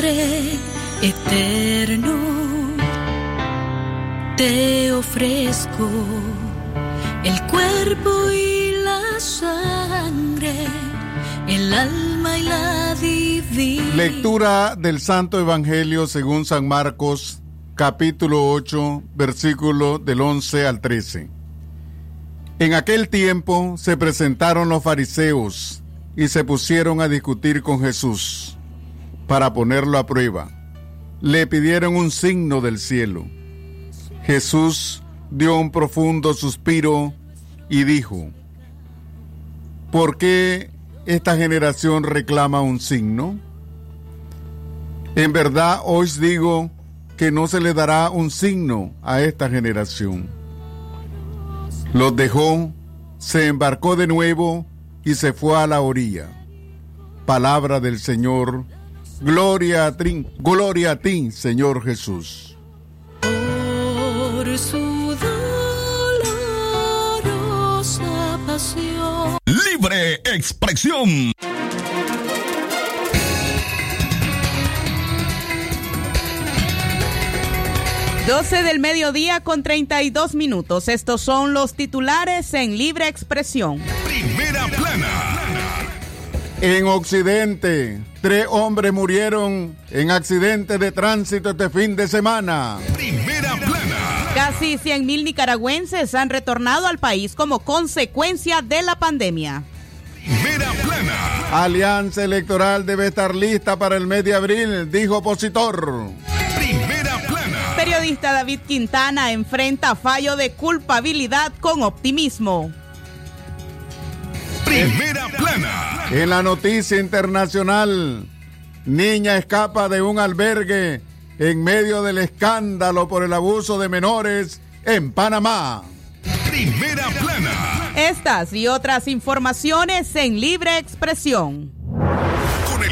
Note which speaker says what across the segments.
Speaker 1: Padre eterno, te ofrezco el cuerpo y la sangre, el alma y la divina.
Speaker 2: Lectura del Santo Evangelio según San Marcos, capítulo 8, versículo del 11 al 13. En aquel tiempo se presentaron los fariseos y se pusieron a discutir con Jesús para ponerlo a prueba. Le pidieron un signo del cielo. Jesús dio un profundo suspiro y dijo, ¿por qué esta generación reclama un signo? En verdad os digo que no se le dará un signo a esta generación. Los dejó, se embarcó de nuevo y se fue a la orilla. Palabra del Señor Gloria a ti, gloria a ti, Señor Jesús.
Speaker 1: Por su dolorosa pasión.
Speaker 3: Libre expresión.
Speaker 4: Doce del mediodía con 32 minutos. Estos son los titulares en Libre Expresión.
Speaker 3: Primera plana.
Speaker 2: En Occidente, tres hombres murieron en accidente de tránsito este fin de semana.
Speaker 3: Primera plana.
Speaker 4: Casi 100.000 nicaragüenses han retornado al país como consecuencia de la pandemia.
Speaker 3: Primera plana.
Speaker 2: Alianza Electoral debe estar lista para el mes de abril, dijo opositor.
Speaker 3: Primera plana.
Speaker 4: Periodista David Quintana enfrenta fallo de culpabilidad con optimismo.
Speaker 3: Primera plana.
Speaker 2: En la noticia internacional, niña escapa de un albergue en medio del escándalo por el abuso de menores en Panamá.
Speaker 3: Primera plana.
Speaker 4: Estas y otras informaciones en Libre Expresión.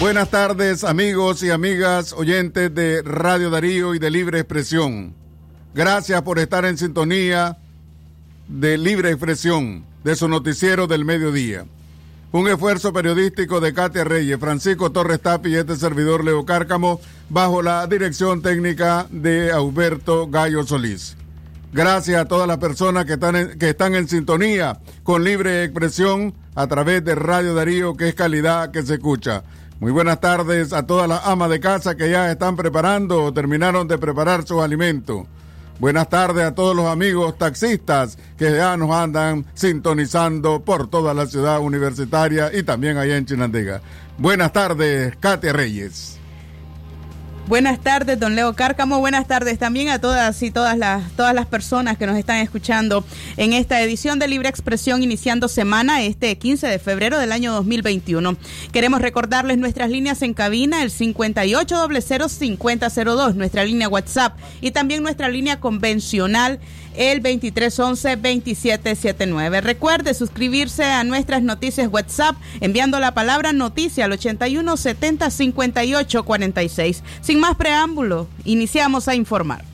Speaker 2: Buenas tardes amigos y amigas oyentes de Radio Darío y de Libre Expresión. Gracias por estar en sintonía de Libre Expresión, de su noticiero del mediodía. Un esfuerzo periodístico de Katia Reyes, Francisco Torres Tapi y este servidor Leo Cárcamo, bajo la dirección técnica de Alberto Gallo Solís. Gracias a todas las personas que están, en, que están en sintonía con libre expresión a través de Radio Darío, que es calidad que se escucha. Muy buenas tardes a todas las amas de casa que ya están preparando o terminaron de preparar sus alimentos. Buenas tardes a todos los amigos taxistas que ya nos andan sintonizando por toda la ciudad universitaria y también allá en Chinandega. Buenas tardes, Katia Reyes.
Speaker 4: Buenas tardes, don Leo Cárcamo. Buenas tardes también a todas y todas las, todas las personas que nos están escuchando en esta edición de Libre Expresión iniciando semana este 15 de febrero del año 2021. Queremos recordarles nuestras líneas en cabina, el 58005002, nuestra línea WhatsApp y también nuestra línea convencional el 2311-2779. Recuerde suscribirse a nuestras noticias WhatsApp enviando la palabra noticia al 8170-5846. Sin más preámbulo, iniciamos a informar.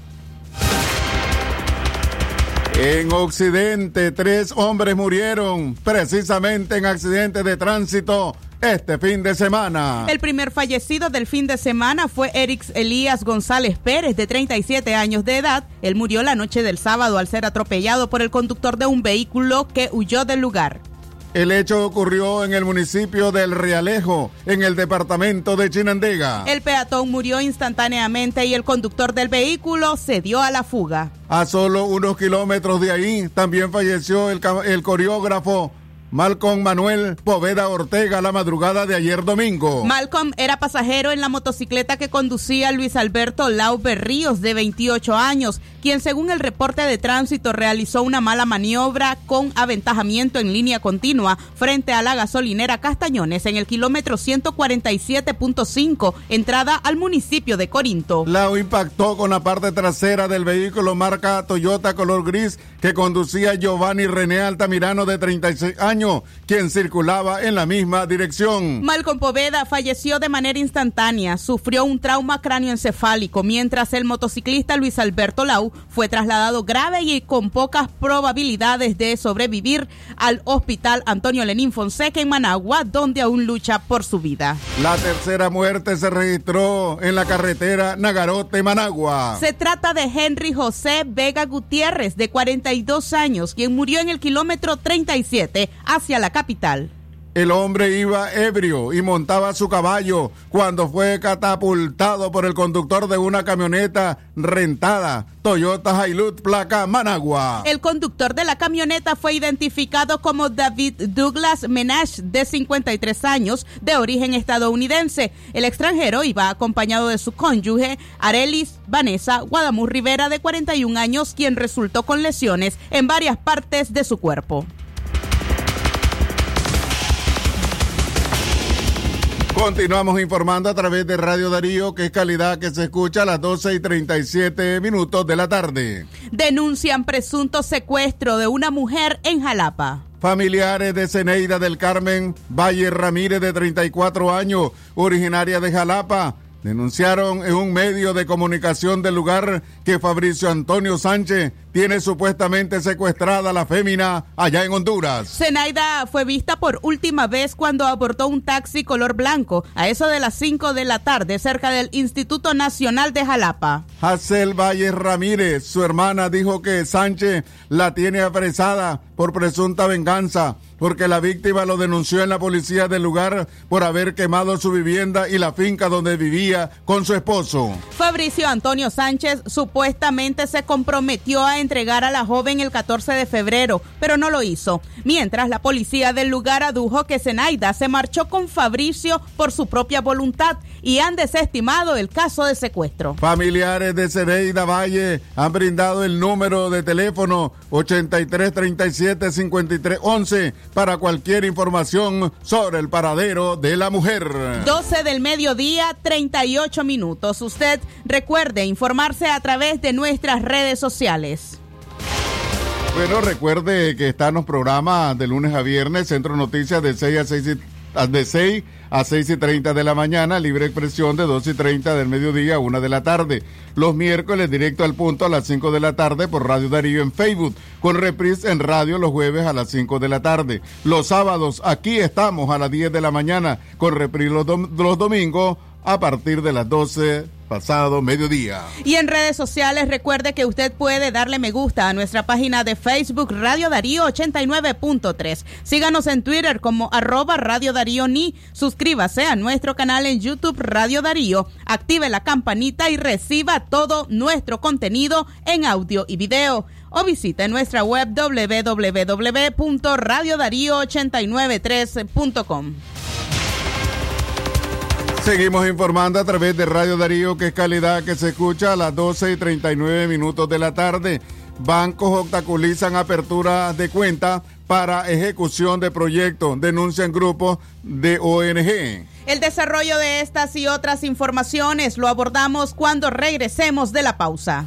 Speaker 2: En Occidente, tres hombres murieron precisamente en accidentes de tránsito este fin de semana.
Speaker 4: El primer fallecido del fin de semana fue Eric Elías González Pérez, de 37 años de edad. Él murió la noche del sábado al ser atropellado por el conductor de un vehículo que huyó del lugar.
Speaker 2: El hecho ocurrió en el municipio del Realejo, en el departamento de Chinandega.
Speaker 4: El peatón murió instantáneamente y el conductor del vehículo se dio a la fuga.
Speaker 2: A solo unos kilómetros de ahí también falleció el, el coreógrafo Malcolm Manuel Poveda Ortega la madrugada de ayer domingo.
Speaker 4: Malcolm era pasajero en la motocicleta que conducía Luis Alberto Lau Ríos, de 28 años, quien según el reporte de tránsito realizó una mala maniobra con aventajamiento en línea continua frente a la gasolinera Castañones en el kilómetro 147.5, entrada al municipio de Corinto.
Speaker 2: Lau impactó con la parte trasera del vehículo marca Toyota color gris que conducía Giovanni René Altamirano de 36 años quien circulaba en la misma dirección.
Speaker 4: Malcolm Poveda falleció de manera instantánea, sufrió un trauma cráneoencefálico, mientras el motociclista Luis Alberto Lau fue trasladado grave y con pocas probabilidades de sobrevivir al hospital Antonio Lenín Fonseca en Managua, donde aún lucha por su vida.
Speaker 2: La tercera muerte se registró en la carretera Nagarote-Managua.
Speaker 4: Se trata de Henry José Vega Gutiérrez, de 42 años, quien murió en el kilómetro 37 hacia la capital.
Speaker 2: El hombre iba ebrio y montaba su caballo cuando fue catapultado por el conductor de una camioneta rentada, Toyota Hilux placa Managua.
Speaker 4: El conductor de la camioneta fue identificado como David Douglas Menage, de 53 años, de origen estadounidense. El extranjero iba acompañado de su cónyuge, Arelis Vanessa Guadamur Rivera, de 41 años, quien resultó con lesiones en varias partes de su cuerpo.
Speaker 2: Continuamos informando a través de Radio Darío, que es calidad que se escucha a las 12 y 37 minutos de la tarde.
Speaker 4: Denuncian presunto secuestro de una mujer en Jalapa.
Speaker 2: Familiares de Ceneida del Carmen Valle Ramírez, de 34 años, originaria de Jalapa, denunciaron en un medio de comunicación del lugar que Fabricio Antonio Sánchez tiene supuestamente secuestrada a la fémina allá en Honduras.
Speaker 4: Zenaida fue vista por última vez cuando abortó un taxi color blanco a eso de las 5 de la tarde cerca del Instituto Nacional de Jalapa.
Speaker 2: Hazel Valle Ramírez, su hermana, dijo que Sánchez la tiene apresada por presunta venganza porque la víctima lo denunció en la policía del lugar por haber quemado su vivienda y la finca donde vivía con su esposo.
Speaker 4: Fabricio Antonio Sánchez supuestamente se comprometió a entregar a la joven el 14 de febrero, pero no lo hizo. Mientras la policía del lugar adujo que Zenaida se marchó con Fabricio por su propia voluntad y han desestimado el caso de secuestro.
Speaker 2: Familiares de Zenaida Valle han brindado el número de teléfono 8337-5311 para cualquier información sobre el paradero de la mujer.
Speaker 4: 12 del mediodía, 38 minutos. Usted recuerde informarse a través de nuestras redes sociales.
Speaker 2: Bueno, recuerde que están los programas de lunes a viernes, Centro Noticias de 6 a 6 y, de 6 a 6 y 30 de la mañana, libre expresión de 2 y 30 del mediodía a 1 de la tarde. Los miércoles directo al punto a las 5 de la tarde por Radio Darío en Facebook, con reprise en radio los jueves a las 5 de la tarde. Los sábados aquí estamos a las 10 de la mañana, con reprise los, dom los domingos a partir de las 12 pasado mediodía.
Speaker 4: Y en redes sociales recuerde que usted puede darle me gusta a nuestra página de Facebook Radio Darío 89.3. Síganos en Twitter como arroba Radio Darío Ni. Suscríbase a nuestro canal en YouTube Radio Darío. Active la campanita y reciba todo nuestro contenido en audio y video. O visite nuestra web www.radiodarío893.com.
Speaker 2: Seguimos informando a través de Radio Darío, que es calidad que se escucha a las 12 y 39 minutos de la tarde. Bancos obstaculizan apertura de cuenta para ejecución de proyectos, denuncian grupos de ONG.
Speaker 4: El desarrollo de estas y otras informaciones lo abordamos cuando regresemos de la pausa.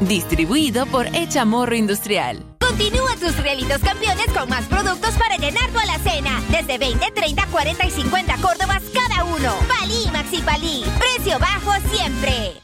Speaker 5: Distribuido por Echamorro Industrial.
Speaker 6: Continúa tus realitos campeones con más productos para llenar tu alacena. Desde 20, 30, 40 y 50 Córdobas cada uno. Palí Maxi Palí. Precio bajo siempre.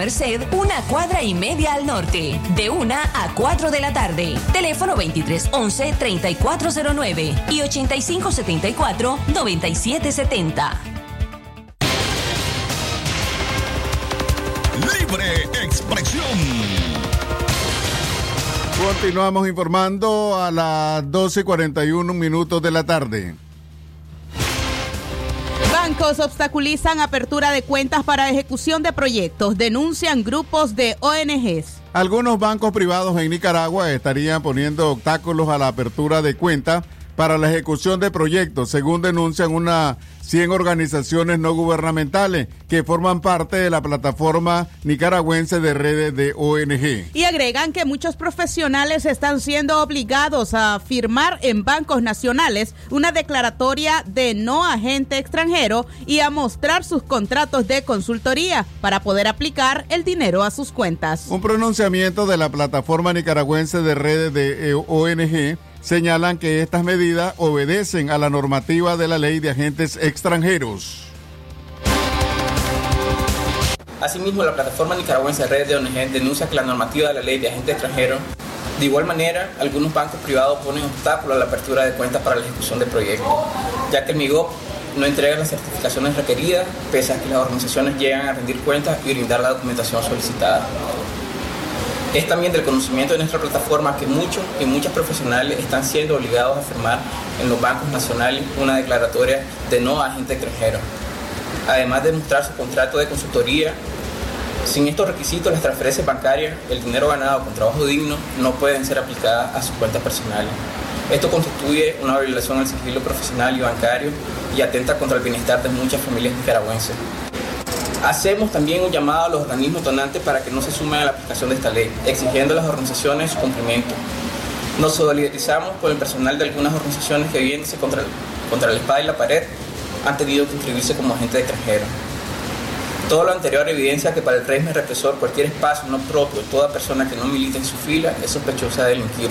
Speaker 7: Merced, una cuadra y media al norte, de 1 a 4 de la tarde. Teléfono 2311-3409 y 8574-9770.
Speaker 3: Libre expresión.
Speaker 2: Continuamos informando a las 12.41 minutos de la tarde.
Speaker 4: Obstaculizan apertura de cuentas para ejecución de proyectos, denuncian grupos de ONGs.
Speaker 2: Algunos bancos privados en Nicaragua estarían poniendo obstáculos a la apertura de cuentas para la ejecución de proyectos, según denuncian unas 100 organizaciones no gubernamentales que forman parte de la plataforma nicaragüense de redes de ONG.
Speaker 4: Y agregan que muchos profesionales están siendo obligados a firmar en bancos nacionales una declaratoria de no agente extranjero y a mostrar sus contratos de consultoría para poder aplicar el dinero a sus cuentas.
Speaker 2: Un pronunciamiento de la plataforma nicaragüense de redes de eh, ONG señalan que estas medidas obedecen a la normativa de la ley de agentes extranjeros.
Speaker 8: Asimismo, la plataforma nicaragüense redes de ONG denuncia que la normativa de la ley de agentes extranjeros, de igual manera, algunos bancos privados ponen obstáculos a la apertura de cuentas para la ejecución de proyectos, ya que el MIGOP no entrega las certificaciones requeridas, pese a que las organizaciones llegan a rendir cuentas y brindar la documentación solicitada. Es también del conocimiento de nuestra plataforma que muchos y muchas profesionales están siendo obligados a firmar en los bancos nacionales una declaratoria de no agente extranjero, además de mostrar su contrato de consultoría. Sin estos requisitos, las transferencias bancarias, el dinero ganado con trabajo digno, no pueden ser aplicadas a sus cuentas personales. Esto constituye una violación al sigilo profesional y bancario y atenta contra el bienestar de muchas familias nicaragüenses. Hacemos también un llamado a los organismos donantes para que no se sumen a la aplicación de esta ley, exigiendo a las organizaciones su cumplimiento. Nos solidarizamos con el personal de algunas organizaciones que viéndose contra, contra la espada y la pared han tenido que inscribirse como agentes extranjeros. Todo lo anterior evidencia que para el régimen represor cualquier espacio no propio, toda persona que no milita en su fila es sospechosa de delinquir.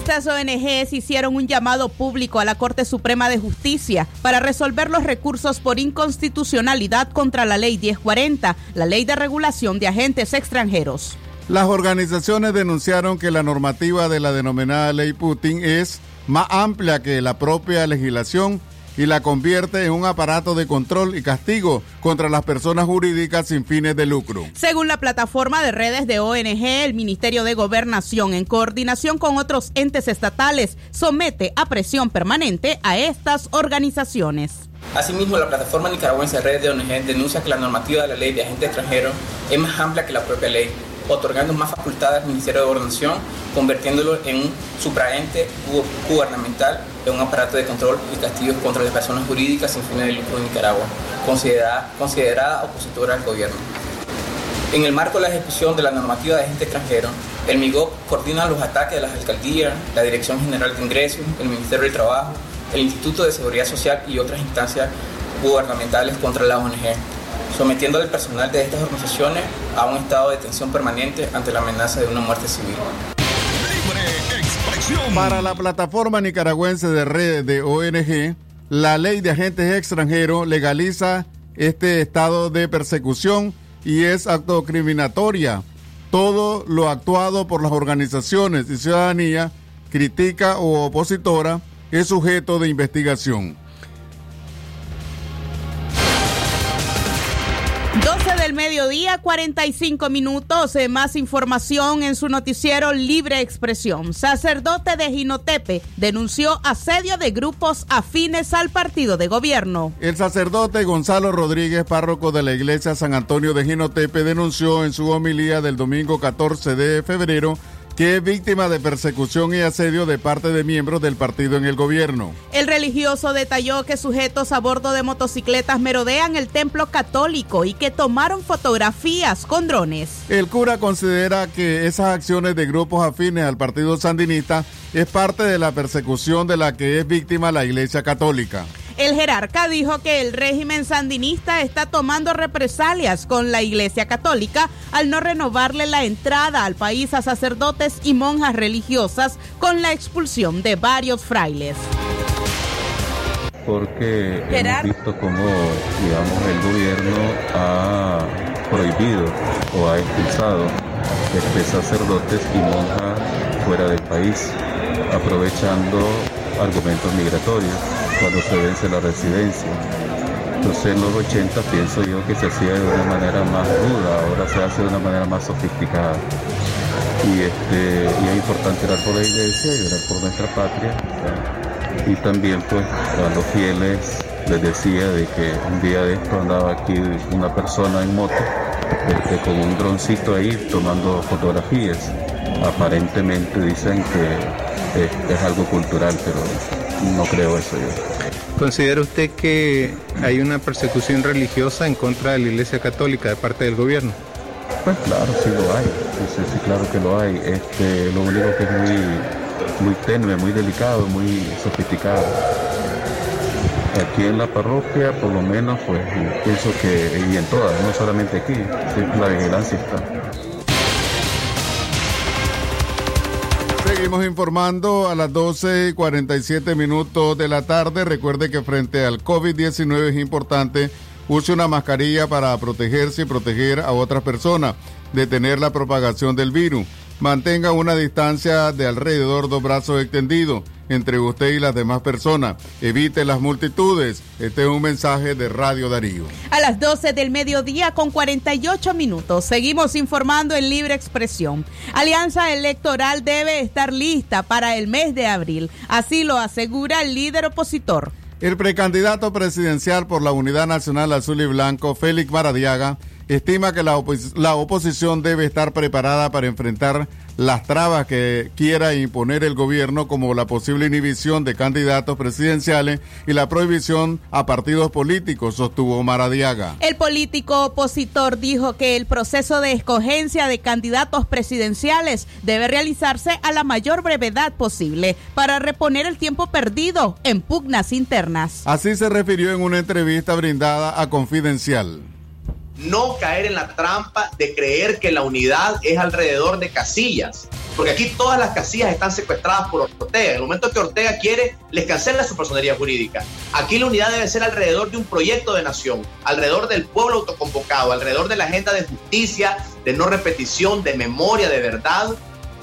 Speaker 4: Estas ONGs hicieron un llamado público a la Corte Suprema de Justicia para resolver los recursos por inconstitucionalidad contra la Ley 1040, la Ley de Regulación de Agentes Extranjeros.
Speaker 2: Las organizaciones denunciaron que la normativa de la denominada Ley Putin es más amplia que la propia legislación y la convierte en un aparato de control y castigo contra las personas jurídicas sin fines de lucro.
Speaker 4: Según la plataforma de redes de ONG, el Ministerio de Gobernación, en coordinación con otros entes estatales, somete a presión permanente a estas organizaciones.
Speaker 8: Asimismo, la plataforma nicaragüense de redes de ONG denuncia que la normativa de la ley de agentes extranjeros es más amplia que la propia ley otorgando más facultades al Ministerio de Gobernación, convirtiéndolo en un supraente gubernamental en un aparato de control y castigos contra las personas jurídicas sin fines de lucro de Nicaragua, considerada, considerada opositora al gobierno. En el marco de la ejecución de la normativa de agente extranjero, el MIGOP coordina los ataques de las alcaldías, la Dirección General de Ingresos, el Ministerio del Trabajo, el Instituto de Seguridad Social y otras instancias gubernamentales contra la ONG, sometiendo al personal de estas organizaciones a un estado de tensión permanente ante la amenaza de una muerte civil.
Speaker 2: Para la plataforma nicaragüense de redes de ONG, la ley de agentes extranjeros legaliza este estado de persecución y es autocriminatoria. Todo lo actuado por las organizaciones y ciudadanía, crítica o opositora, es sujeto de investigación.
Speaker 4: 12 del mediodía, 45 minutos. Eh, más información en su noticiero Libre Expresión. Sacerdote de Jinotepe denunció asedio de grupos afines al partido de gobierno.
Speaker 2: El sacerdote Gonzalo Rodríguez, párroco de la iglesia San Antonio de Jinotepe, denunció en su homilía del domingo 14 de febrero que es víctima de persecución y asedio de parte de miembros del partido en el gobierno.
Speaker 4: El religioso detalló que sujetos a bordo de motocicletas merodean el templo católico y que tomaron fotografías con drones.
Speaker 2: El cura considera que esas acciones de grupos afines al partido sandinista es parte de la persecución de la que es víctima la Iglesia Católica.
Speaker 4: El jerarca dijo que el régimen sandinista está tomando represalias con la Iglesia Católica al no renovarle la entrada al país a sacerdotes y monjas religiosas con la expulsión de varios frailes.
Speaker 9: Porque hemos visto cómo, digamos, el gobierno ha prohibido o ha expulsado de sacerdotes y monjas fuera del país, aprovechando argumentos migratorios cuando se vence la residencia. Entonces en los 80 pienso yo que se hacía de una manera más ruda, ahora se hace de una manera más sofisticada. Y, este, y es importante orar por la iglesia y orar por nuestra patria. Y también pues a los fieles les decía de que un día de esto andaba aquí una persona en moto este, con un droncito ahí tomando fotografías. Aparentemente dicen que es, es algo cultural, pero no creo eso yo.
Speaker 10: ¿Considera usted que hay una persecución religiosa en contra de la Iglesia Católica de parte del gobierno?
Speaker 9: Pues claro, sí lo hay, sí, sí, claro que lo hay. Este, lo único que es muy, muy tenue, muy delicado, muy sofisticado. Aquí en la parroquia, por lo menos, pues pienso que, y en todas, no solamente aquí, la vigilancia está.
Speaker 2: Seguimos informando a las 12.47 minutos de la tarde. Recuerde que frente al COVID-19 es importante use una mascarilla para protegerse y proteger a otras personas, detener la propagación del virus. Mantenga una distancia de alrededor dos brazos extendidos entre usted y las demás personas. Evite las multitudes. Este es un mensaje de Radio Darío.
Speaker 4: A las 12 del mediodía con 48 minutos seguimos informando en libre expresión. Alianza Electoral debe estar lista para el mes de abril. Así lo asegura el líder opositor.
Speaker 2: El precandidato presidencial por la Unidad Nacional Azul y Blanco, Félix Maradiaga, estima que la, oposición debe estar preparada para enfrentar las trabas que quiera imponer el gobierno como la posible inhibición de candidatos presidenciales y la prohibición a partidos políticos, sostuvo Maradiaga.
Speaker 4: El político opositor dijo que el proceso de escogencia de candidatos presidenciales debe realizarse a la mayor brevedad posible para reponer el tiempo perdido en pugnas internas.
Speaker 2: Así se refirió en una entrevista brindada a Confidencial
Speaker 11: no caer en la trampa de creer que la unidad es alrededor de casillas. Porque aquí todas las casillas están secuestradas por Ortega. En el momento que Ortega quiere, les cancela su personería jurídica. Aquí la unidad debe ser alrededor de un proyecto de nación, alrededor del pueblo autoconvocado, alrededor de la agenda de justicia, de no repetición, de memoria, de verdad.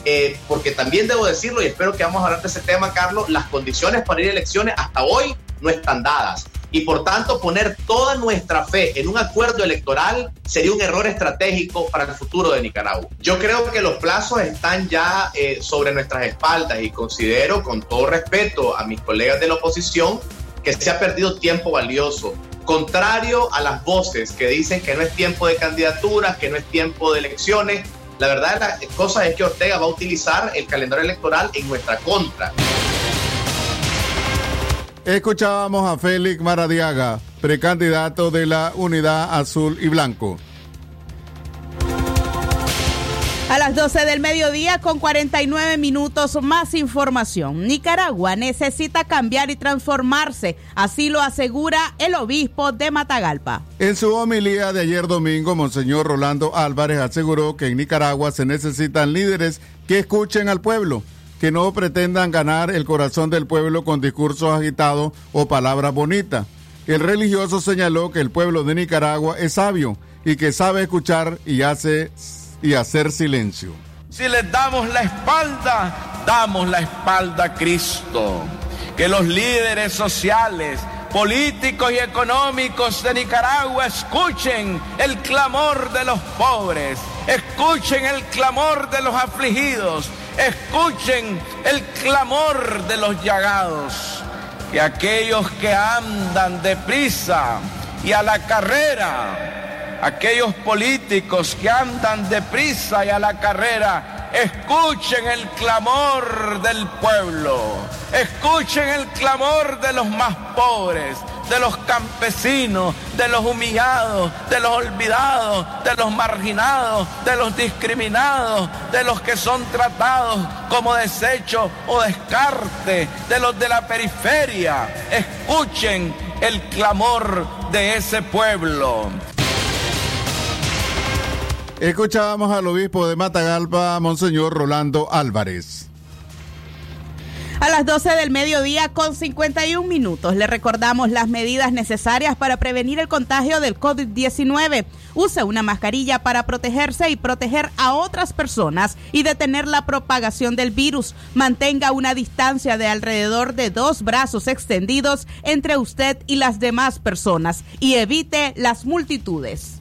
Speaker 11: Eh, porque también debo decirlo, y espero que vamos a hablar de ese tema, Carlos, las condiciones para ir a elecciones hasta hoy no están dadas y por tanto poner toda nuestra fe en un acuerdo electoral sería un error estratégico para el futuro de Nicaragua. Yo creo que los plazos están ya eh, sobre nuestras espaldas y considero con todo respeto a mis colegas de la oposición que se ha perdido tiempo valioso. Contrario a las voces que dicen que no es tiempo de candidaturas, que no es tiempo de elecciones, la verdad la cosa es que Ortega va a utilizar el calendario electoral en nuestra contra.
Speaker 2: Escuchábamos a Félix Maradiaga, precandidato de la Unidad Azul y Blanco.
Speaker 4: A las 12 del mediodía con 49 minutos más información. Nicaragua necesita cambiar y transformarse, así lo asegura el obispo de Matagalpa.
Speaker 2: En su homilía de ayer domingo, Monseñor Rolando Álvarez aseguró que en Nicaragua se necesitan líderes que escuchen al pueblo que no pretendan ganar el corazón del pueblo con discursos agitados o palabras bonitas. El religioso señaló que el pueblo de Nicaragua es sabio y que sabe escuchar y, hace, y hacer silencio.
Speaker 12: Si les damos la espalda, damos la espalda a Cristo. Que los líderes sociales políticos y económicos de Nicaragua escuchen el clamor de los pobres, escuchen el clamor de los afligidos, escuchen el clamor de los llagados, que aquellos que andan deprisa y a la carrera, aquellos políticos que andan deprisa y a la carrera, Escuchen el clamor del pueblo. Escuchen el clamor de los más pobres, de los campesinos, de los humillados, de los olvidados, de los marginados, de los discriminados, de los que son tratados como desecho o descarte, de los de la periferia. Escuchen el clamor de ese pueblo.
Speaker 2: Escuchábamos al obispo de Matagalpa, Monseñor Rolando Álvarez.
Speaker 4: A las 12 del mediodía con 51 minutos le recordamos las medidas necesarias para prevenir el contagio del COVID-19. Use una mascarilla para protegerse y proteger a otras personas y detener la propagación del virus. Mantenga una distancia de alrededor de dos brazos extendidos entre usted y las demás personas y evite las multitudes.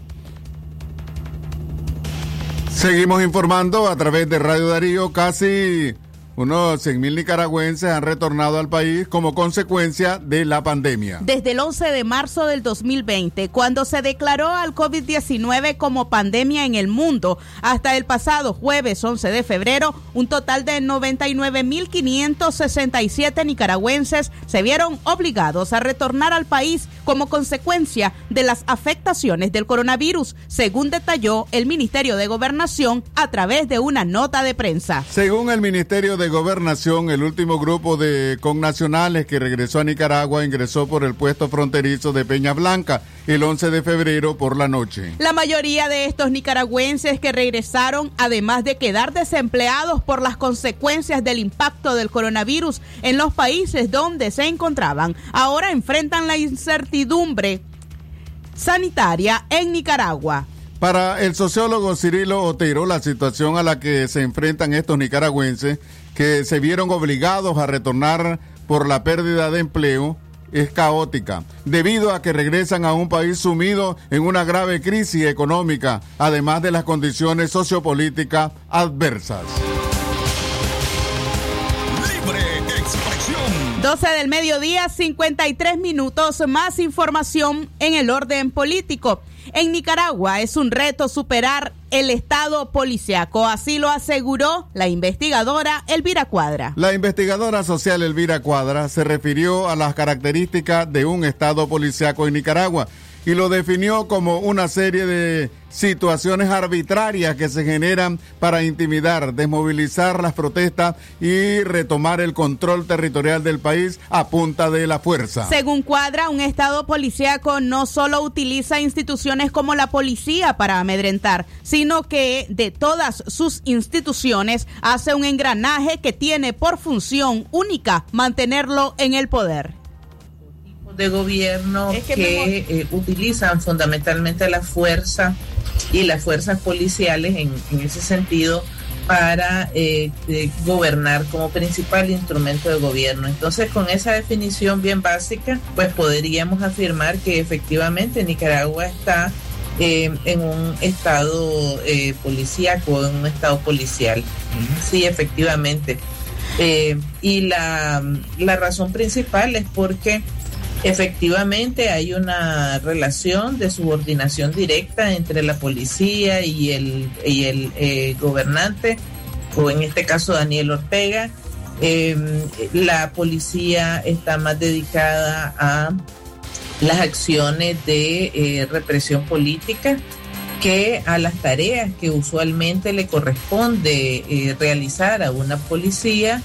Speaker 2: Seguimos informando a través de Radio Darío. Casi unos 100.000 nicaragüenses han retornado al país como consecuencia de la pandemia.
Speaker 4: Desde el 11 de marzo del 2020, cuando se declaró al COVID-19 como pandemia en el mundo, hasta el pasado jueves 11 de febrero, un total de 99.567 nicaragüenses se vieron obligados a retornar al país como consecuencia de las afectaciones del coronavirus, según detalló el Ministerio de Gobernación a través de una nota de prensa.
Speaker 2: Según el Ministerio de Gobernación, el último grupo de connacionales que regresó a Nicaragua ingresó por el puesto fronterizo de Peña Blanca el 11 de febrero por la noche.
Speaker 4: La mayoría de estos nicaragüenses que regresaron, además de quedar desempleados por las consecuencias del impacto del coronavirus en los países donde se encontraban, ahora enfrentan la incertidumbre sanitaria en Nicaragua.
Speaker 2: Para el sociólogo Cirilo Otero, la situación a la que se enfrentan estos nicaragüenses que se vieron obligados a retornar por la pérdida de empleo es caótica, debido a que regresan a un país sumido en una grave crisis económica, además de las condiciones sociopolíticas adversas.
Speaker 4: 12 del mediodía, 53 minutos, más información en el orden político. En Nicaragua es un reto superar el estado policiaco, así lo aseguró la investigadora Elvira Cuadra.
Speaker 2: La investigadora social Elvira Cuadra se refirió a las características de un estado policiaco en Nicaragua y lo definió como una serie de situaciones arbitrarias que se generan para intimidar, desmovilizar las protestas y retomar el control territorial del país a punta de la fuerza.
Speaker 4: Según Cuadra, un Estado policíaco no solo utiliza instituciones como la policía para amedrentar, sino que de todas sus instituciones hace un engranaje que tiene por función única mantenerlo en el poder
Speaker 13: de gobierno que, eh, utilizan fundamentalmente la fuerza y las fuerzas policiales en, en ese sentido para eh, gobernar como principal instrumento de gobierno. Entonces, con esa definición bien básica, pues podríamos afirmar que efectivamente Nicaragua está eh, en un estado eh, policíaco, en un estado policial. Sí, efectivamente. y la, la razón principal es porque Efectivamente, hay una relación de subordinación directa entre la policía y el, y el eh, gobernante, o en este caso Daniel Ortega. Em, la policía está más dedicada a las acciones de eh, represión política que a las tareas que usualmente le corresponde eh, realizar a una policía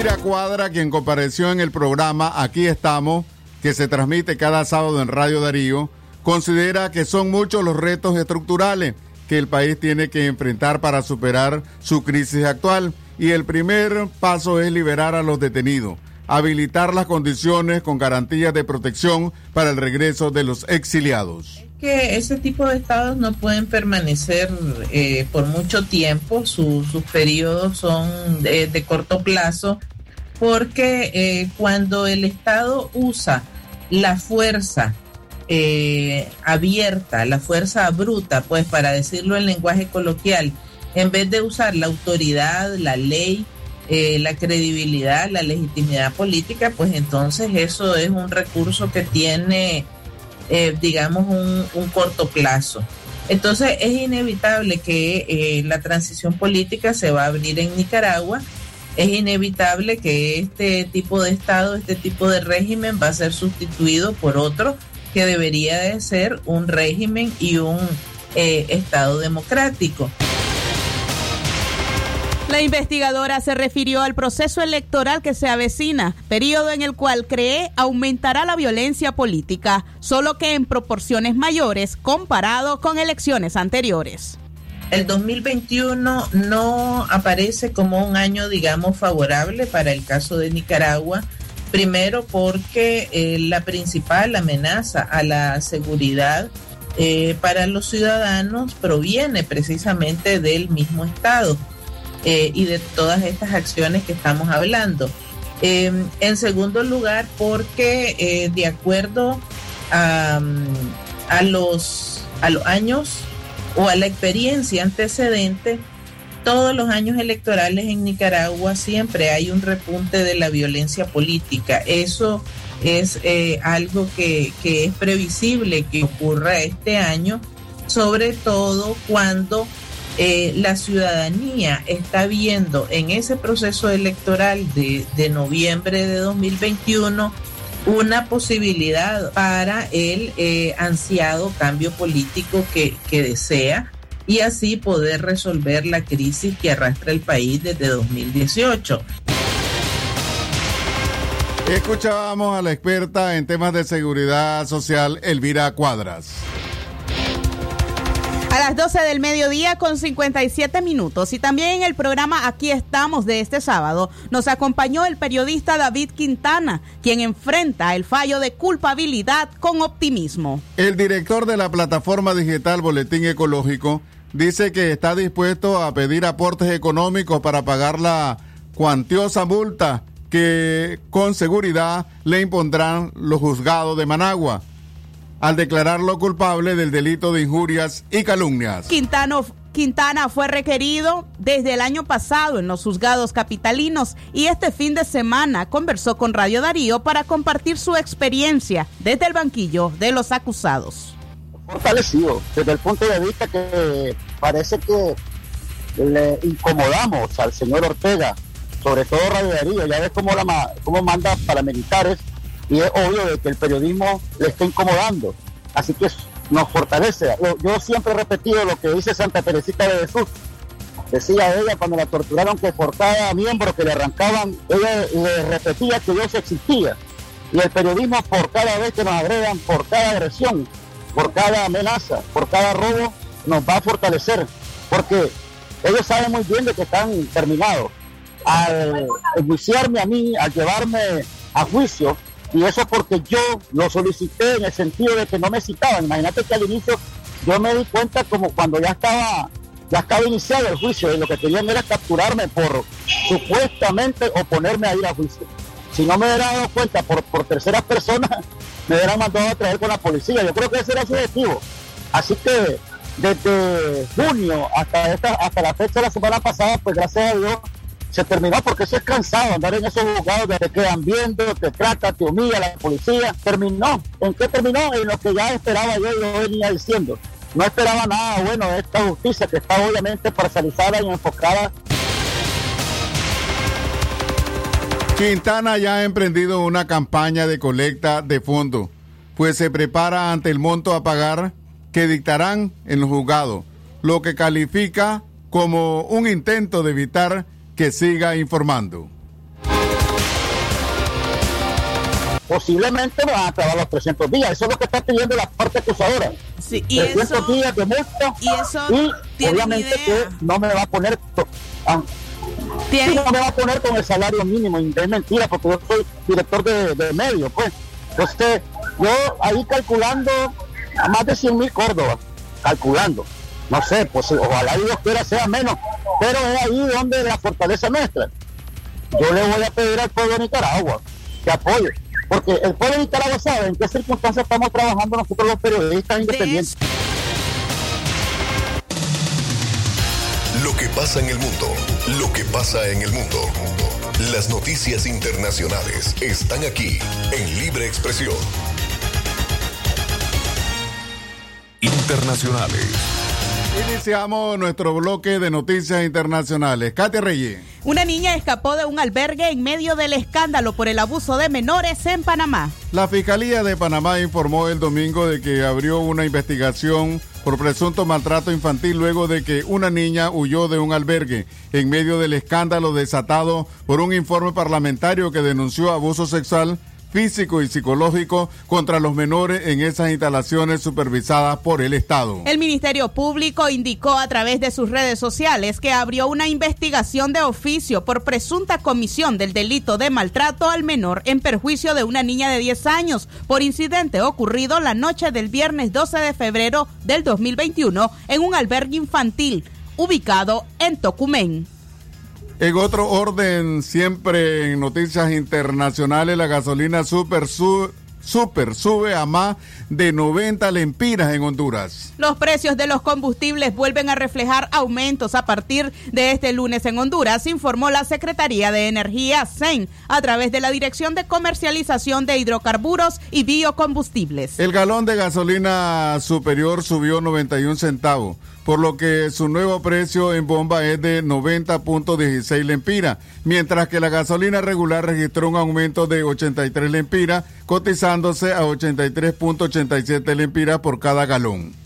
Speaker 2: Elvira Cuadra, quien compareció en el programa Aquí estamos, que se transmite cada sábado en Radio Darío, considera que son muchos los retos estructurales que el país tiene que enfrentar para superar su crisis actual y el primer paso es liberar a los detenidos, habilitar las condiciones con garantías de protección para el regreso de los exiliados.
Speaker 13: Que ese tipo de estados no pueden permanecer eh, por mucho tiempo, sus periodos son de, corto plazo, porque eh, cuando el Estado usa la fuerza eh, abierta, la fuerza bruta, pues para decirlo en lenguaje coloquial, en vez de usar la autoridad, la ley, la credibilidad, la legitimidad política, pues entonces eso es un recurso que tiene eh, digamos, un, corto plazo. Entonces es inevitable que eh, la transición política se va a abrir en Nicaragua. Es inevitable que este tipo de Estado, este tipo de régimen va a ser sustituido por otro que debería de ser un régimen y un eh, Estado democrático.
Speaker 4: La investigadora se refirió al proceso electoral que se avecina, periodo en el cual cree aumentará la violencia política, solo que en proporciones mayores comparado con elecciones anteriores.
Speaker 13: El 2021 no aparece como un año, digamos, favorable para el caso de Nicaragua. Primero porque eh, la principal amenaza a la seguridad eh, para los ciudadanos proviene precisamente del mismo Estado. Eh, y de todas estas acciones que estamos hablando. Em, en segundo lugar, porque eh, de acuerdo a, los, a los años o a la experiencia antecedente, todos los años electorales en Nicaragua siempre hay un repunte de la violencia política. Eso es eh, algo que, que es previsible que ocurra este año, sobre todo cuando eh, la ciudadanía está viendo en ese proceso electoral de, noviembre de 2021 una posibilidad para el eh, ansiado cambio político que, que desea y así poder resolver la crisis que arrastra el país desde 2018.
Speaker 2: Escuchábamos a la experta en temas de seguridad social, Elvira Cuadras.
Speaker 4: A las 12 del mediodía con 57 minutos y también en el programa Aquí estamos de este sábado nos acompañó el periodista David Quintana, quien enfrenta el fallo de culpabilidad con optimismo.
Speaker 2: El director de la plataforma digital Boletín Ecológico dice que está dispuesto a pedir aportes económicos para pagar la cuantiosa multa que con seguridad le impondrán los juzgados de Managua al declararlo culpable del delito de injurias y calumnias.
Speaker 4: Quintano, Quintana fue requerido desde el año pasado en los juzgados capitalinos y este fin de semana conversó con Radio Darío para compartir su experiencia desde el banquillo de los acusados.
Speaker 14: Fortalecido, desde el punto de vista que parece que le incomodamos al señor Ortega, sobre todo Radio Darío, ya ves cómo, la, cómo manda paramilitares y es obvio de que el periodismo le está incomodando. Así que nos fortalece. Yo siempre he repetido lo que dice Santa Teresita de Jesús. Decía ella cuando la torturaron que por cada miembro que le arrancaban, ella le repetía que Dios existía. Y el periodismo por cada vez que nos agregan, por cada agresión, por cada amenaza, por cada robo, nos va a fortalecer. Porque ellos saben muy bien de que están terminados. Al enjuiciarme a mí, al llevarme a juicio, y eso porque yo lo solicité en el sentido de que no me citaban. Imagínate que al inicio yo me di cuenta como cuando ya estaba ya estaba iniciado el juicio y lo que querían era capturarme por supuestamente oponerme a ir a juicio. Si no me hubiera dado cuenta por, por terceras personas, me hubieran mandado a traer con la policía. Yo creo que ese era su objetivo. Así que desde junio hasta esta, hasta la fecha de la semana pasada, pues gracias a Dios, se terminó porque eso es cansado andar en esos abogados de te quedan viendo, te trata, te humilla la policía. Terminó. ¿En qué terminó? En lo que ya esperaba yo y lo venía diciendo. No esperaba nada bueno de esta justicia que está obviamente parcializada y enfocada.
Speaker 2: Quintana ya ha emprendido una campaña de colecta de fondos, pues se prepara ante el monto a pagar que dictarán en los juzgados, lo que califica como un intento de evitar que siga informando.
Speaker 14: Posiblemente van a acabar los 300 días. Eso es lo que está pidiendo la parte acusadora.
Speaker 4: Sí, y 300 eso,
Speaker 14: días de multa.
Speaker 4: Y eso obviamente
Speaker 14: que no me va a poner. Ah, no me va a poner con el salario mínimo. Es mentira, porque yo soy director de, de medio, pues. Entonces, yo ahí calculando a más de 100 mil Córdoba, calculando. No sé, pues ojalá Dios quiera sea menos, pero es ahí donde la fortaleza nuestra. Yo le voy a pedir al pueblo de Nicaragua que apoye, porque el pueblo de Nicaragua sabe en qué circunstancias estamos trabajando nosotros los periodistas independientes.
Speaker 3: Lo que pasa en el mundo, lo que pasa en el mundo. Las noticias internacionales están aquí en Libre Expresión. Internacionales.
Speaker 2: Iniciamos nuestro bloque de noticias internacionales. Katia Reyes.
Speaker 4: Una niña escapó de un albergue en medio del escándalo por el abuso de menores en Panamá.
Speaker 2: La Fiscalía de Panamá informó el domingo de que abrió una investigación por presunto maltrato infantil luego de que una niña huyó de un albergue en medio del escándalo desatado por un informe parlamentario que denunció abuso sexual físico y psicológico contra los menores en esas instalaciones supervisadas por el Estado.
Speaker 4: El Ministerio Público indicó a través de sus redes sociales que abrió una investigación de oficio por presunta comisión del delito de maltrato al menor en perjuicio de una niña de 10 años por incidente ocurrido la noche del viernes 12 de febrero del 2021 en un albergue infantil ubicado en Tocumen.
Speaker 2: En otro orden, siempre en noticias internacionales, la gasolina super, super sube a más de 90 lempiras en Honduras.
Speaker 4: Los precios de los combustibles vuelven a reflejar aumentos a partir de este lunes en Honduras, informó la Secretaría de Energía CEN a través de la Dirección de Comercialización de Hidrocarburos y Biocombustibles.
Speaker 2: El galón de gasolina superior subió 91 centavos por lo que su nuevo precio en bomba es de 90.16 lempiras, mientras que la gasolina regular registró un aumento de 83 lempiras, cotizándose a 83.87 lempiras por cada galón.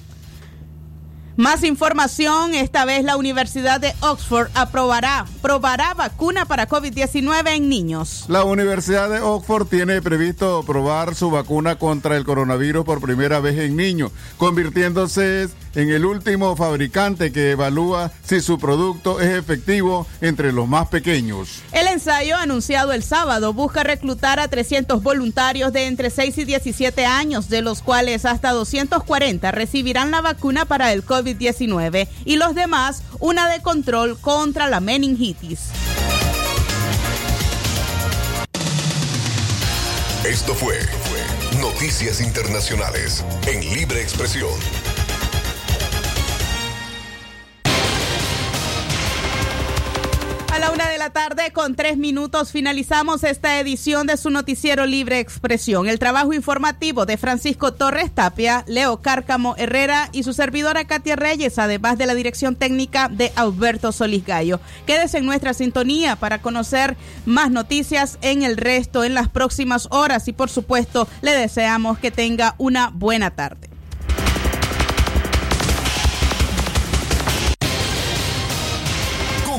Speaker 4: Más información, esta vez la Universidad de Oxford aprobará, probará vacuna para COVID-19 en niños.
Speaker 2: La Universidad de Oxford tiene previsto probar su vacuna contra el coronavirus por primera vez en niños, convirtiéndose en el último fabricante que evalúa si su producto es efectivo entre los más pequeños.
Speaker 4: El ensayo anunciado el sábado busca reclutar a 300 voluntarios de entre 6 y 17 años, de los cuales hasta 240 recibirán la vacuna para el COVID-19 y los demás una de control contra la meningitis.
Speaker 3: Esto fue Noticias Internacionales en Libre Expresión.
Speaker 4: La tarde, con tres minutos, finalizamos esta edición de su noticiero Libre Expresión. El trabajo informativo de Francisco Torres Tapia, Leo Cárcamo Herrera y su servidora Katia Reyes, además de la dirección técnica de Alberto Solís Gallo. Quédese en nuestra sintonía para conocer más noticias en el resto en las próximas horas y, por supuesto, le deseamos que tenga una buena tarde.